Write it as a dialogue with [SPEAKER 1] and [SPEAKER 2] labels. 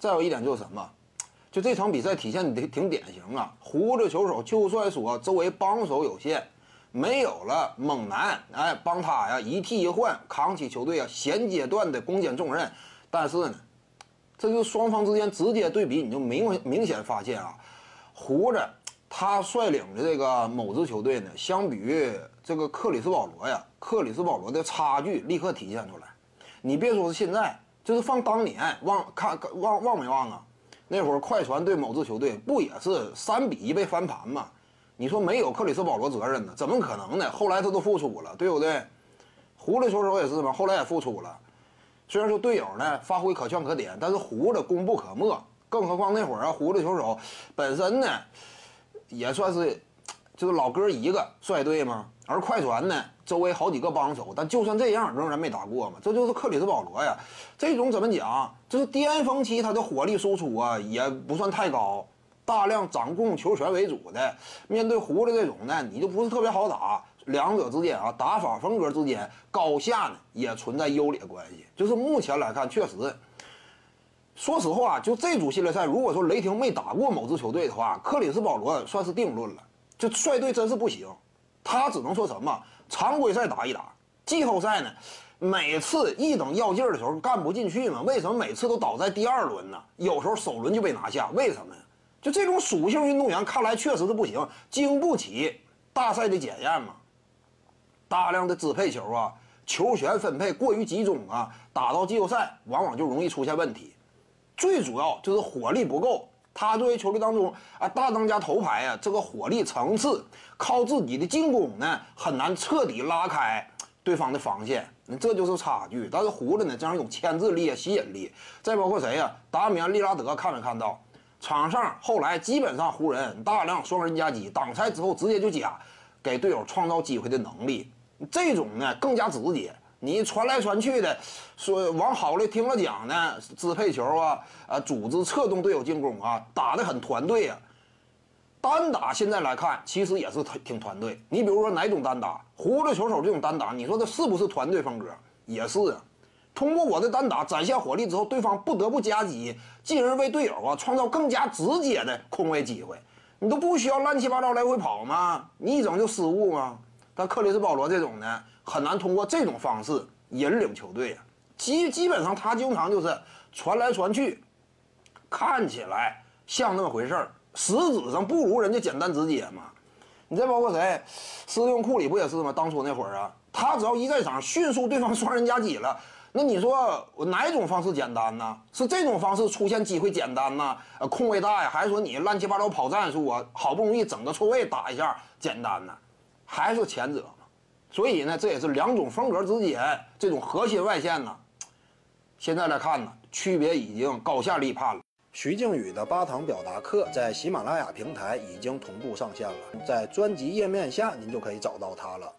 [SPEAKER 1] 再有一点就是什么，就这场比赛体现的挺典型啊。胡子球手就算说周围帮手有限，没有了猛男，哎，帮他呀一替一换，扛起球队啊现阶段的攻坚重任。但是呢，这就双方之间直接对比，你就明明显发现啊，胡子他率领的这个某支球队呢，相比于这个克里斯保罗呀，克里斯保罗的差距立刻体现出来。你别说是现在，就是放当年，忘看忘忘没忘啊？那会儿快船对某支球队不也是三比一被翻盘吗？你说没有克里斯保罗责任呢？怎么可能呢？后来他都复出了，对不对？胡子球手也是嘛，后来也复出了。虽然说队友呢发挥可圈可点，但是胡子功不可没。更何况那会儿啊，胡子球手本身呢也算是就是老哥一个率队嘛，而快船呢周围好几个帮手，但就算这样仍然没打过嘛。这就是克里斯保罗呀，这种怎么讲？就是巅峰期他的火力输出啊也不算太高，大量掌控球权为主的。面对胡子这种呢，你就不是特别好打。两者之间啊，打法风格之间高下呢也存在优劣关系。就是目前来看，确实，说实话，就这组系列赛，如果说雷霆没打过某支球队的话，克里斯保罗算是定论了。就率队真是不行，他只能说什么常规赛打一打，季后赛呢，每次一等要劲儿的时候干不进去嘛？为什么每次都倒在第二轮呢？有时候首轮就被拿下，为什么呀？就这种属性运动员，看来确实是不行，经不起大赛的检验嘛。大量的支配球啊，球权分配过于集中啊，打到季后赛往往就容易出现问题。最主要就是火力不够。他作为球队当中啊大当家头牌啊，这个火力层次靠自己的进攻呢，很难彻底拉开对方的防线。那这就是差距。但是胡子呢，这样一种牵制力啊、吸引力，再包括谁呀？达米安·利拉德看没看到？场上后来基本上湖人大量双人夹击，挡拆之后直接就夹，给队友创造机会的能力。这种呢更加直接，你传来传去的，说往好了听了讲呢，支配球啊，啊，组织策动队友进攻啊，打得很团队啊。单打现在来看，其实也是挺团队。你比如说哪种单打，胡子球手这种单打，你说这是不是团队风格？也是啊。通过我的单打展现火力之后，对方不得不夹击，进而为队友啊创造更加直接的空位机会。你都不需要乱七八糟来回跑吗？你一整就失误吗？但克里斯保罗这种呢，很难通过这种方式引领球队啊。基基本上他经常就是传来传去，看起来像那么回事儿，实质上不如人家简单直接嘛。你再包括谁，斯蒂芬库里不也是吗？当初那会儿啊，他只要一在场，迅速对方双人夹击了，那你说我哪种方式简单呢？是这种方式出现机会简单呢？呃，空位大呀，还是说你乱七八糟跑战术啊？好不容易整个错位打一下简单呢？还是前者嘛，所以呢，这也是两种风格之间这种核心外线呢。现在来看呢，区别已经高下立判了。徐静宇的八堂表达课在喜马拉雅平台已经同步上线了，在专辑页面下您就可以找到它了。